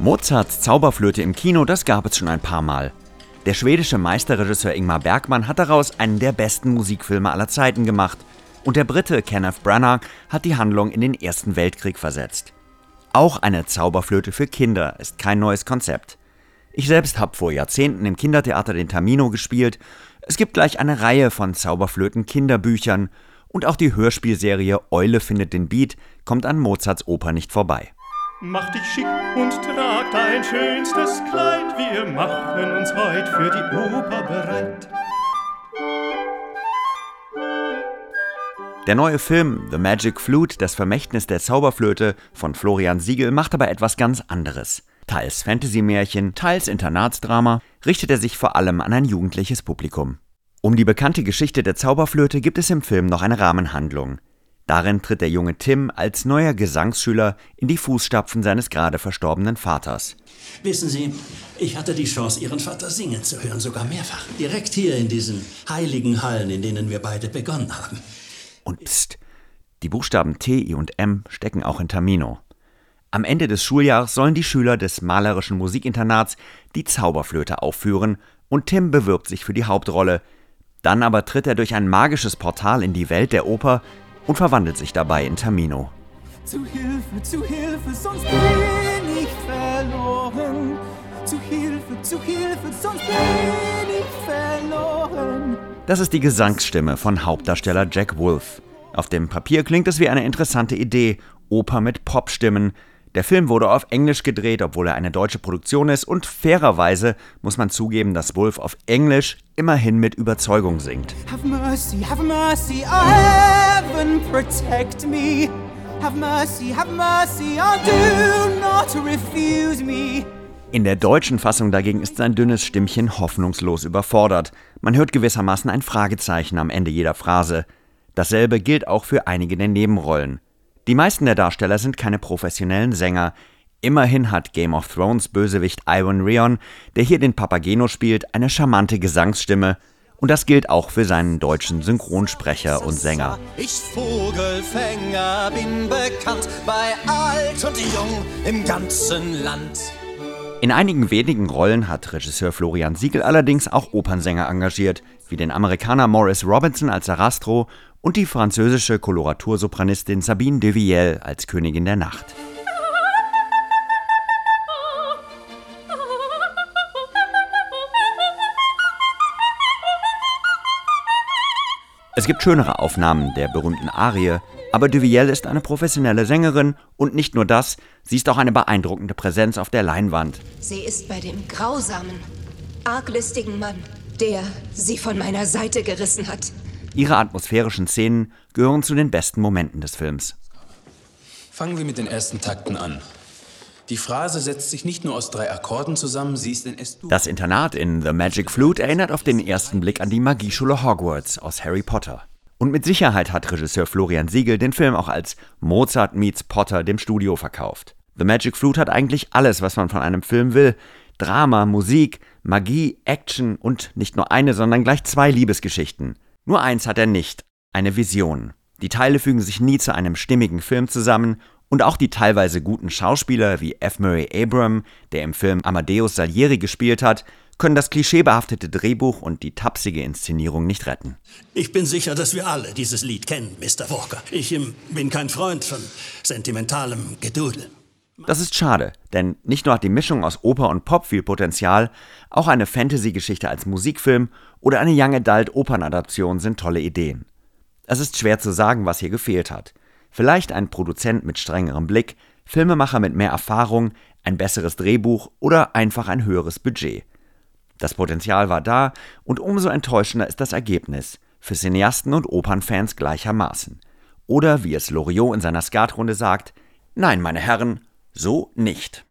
Mozarts Zauberflöte im Kino, das gab es schon ein paar Mal. Der schwedische Meisterregisseur Ingmar Bergmann hat daraus einen der besten Musikfilme aller Zeiten gemacht. Und der Brite Kenneth Branagh hat die Handlung in den Ersten Weltkrieg versetzt. Auch eine Zauberflöte für Kinder ist kein neues Konzept. Ich selbst habe vor Jahrzehnten im Kindertheater den Tamino gespielt. Es gibt gleich eine Reihe von Zauberflöten-Kinderbüchern und auch die Hörspielserie Eule findet den Beat kommt an Mozarts Oper nicht vorbei. Mach dich schick und trag dein schönstes Kleid, wir machen uns heut für die Oper bereit. Der neue Film The Magic Flute, das Vermächtnis der Zauberflöte von Florian Siegel macht aber etwas ganz anderes. Teils Fantasy-Märchen, teils Internatsdrama, richtet er sich vor allem an ein jugendliches Publikum. Um die bekannte Geschichte der Zauberflöte gibt es im Film noch eine Rahmenhandlung. Darin tritt der junge Tim als neuer Gesangsschüler in die Fußstapfen seines gerade verstorbenen Vaters. Wissen Sie, ich hatte die Chance, Ihren Vater singen zu hören, sogar mehrfach. Direkt hier in diesen heiligen Hallen, in denen wir beide begonnen haben. Und pst, die Buchstaben T, I und M stecken auch in Tamino. Am Ende des Schuljahres sollen die Schüler des malerischen Musikinternats die Zauberflöte aufführen und Tim bewirbt sich für die Hauptrolle. Dann aber tritt er durch ein magisches Portal in die Welt der Oper und verwandelt sich dabei in Tamino. Zu Hilfe, zu Hilfe, sonst bin ich verloren. Zu Hilfe, zu Hilfe, sonst bin ich verloren. Das ist die Gesangsstimme von Hauptdarsteller Jack Wolf. Auf dem Papier klingt es wie eine interessante Idee, Oper mit Popstimmen. Der Film wurde auf Englisch gedreht, obwohl er eine deutsche Produktion ist, und fairerweise muss man zugeben, dass Wolf auf Englisch immerhin mit Überzeugung singt. Have mercy, have mercy, oh heaven, protect me. Have mercy, have mercy, oh do not refuse me. In der deutschen Fassung dagegen ist sein dünnes Stimmchen hoffnungslos überfordert. Man hört gewissermaßen ein Fragezeichen am Ende jeder Phrase. Dasselbe gilt auch für einige der Nebenrollen. Die meisten der Darsteller sind keine professionellen Sänger. Immerhin hat Game of Thrones Bösewicht Iron Rion, der hier den Papageno spielt, eine charmante Gesangsstimme. Und das gilt auch für seinen deutschen Synchronsprecher und Sänger. Ich Vogelfänger bin bekannt bei alt und jung im ganzen Land. In einigen wenigen Rollen hat Regisseur Florian Siegel allerdings auch Opernsänger engagiert, wie den Amerikaner Morris Robinson als Sarastro und die französische Koloratursopranistin Sabine de Viel als Königin der Nacht. Es gibt schönere Aufnahmen der berühmten Arie, aber de Viel ist eine professionelle Sängerin und nicht nur das, sie ist auch eine beeindruckende Präsenz auf der Leinwand. Sie ist bei dem grausamen, arglistigen Mann, der sie von meiner Seite gerissen hat. Ihre atmosphärischen Szenen gehören zu den besten Momenten des Films. Fangen wir mit den ersten Takten an. Die Phrase setzt sich nicht nur aus drei Akkorden zusammen, sie ist in S-Dur. Das Internat in The Magic Flute erinnert auf den ersten Blick an die Magieschule Hogwarts aus Harry Potter. Und mit Sicherheit hat Regisseur Florian Siegel den Film auch als Mozart meets Potter dem Studio verkauft. The Magic Flute hat eigentlich alles, was man von einem Film will. Drama, Musik, Magie, Action und nicht nur eine, sondern gleich zwei Liebesgeschichten. Nur eins hat er nicht, eine Vision. Die Teile fügen sich nie zu einem stimmigen Film zusammen und auch die teilweise guten Schauspieler wie F. Murray Abram, der im Film Amadeus Salieri gespielt hat, können das klischeebehaftete Drehbuch und die tapsige Inszenierung nicht retten. Ich bin sicher, dass wir alle dieses Lied kennen, Mr. Walker. Ich ähm, bin kein Freund von sentimentalem Gedudel. Das ist schade, denn nicht nur hat die Mischung aus Oper und Pop viel Potenzial, auch eine Fantasy-Geschichte als Musikfilm oder eine Young Adult Opernadaption sind tolle Ideen. Es ist schwer zu sagen, was hier gefehlt hat. Vielleicht ein Produzent mit strengerem Blick, Filmemacher mit mehr Erfahrung, ein besseres Drehbuch oder einfach ein höheres Budget. Das Potenzial war da und umso enttäuschender ist das Ergebnis, für Cineasten und Opernfans gleichermaßen. Oder wie es Loriot in seiner Skatrunde sagt, nein, meine Herren, so nicht.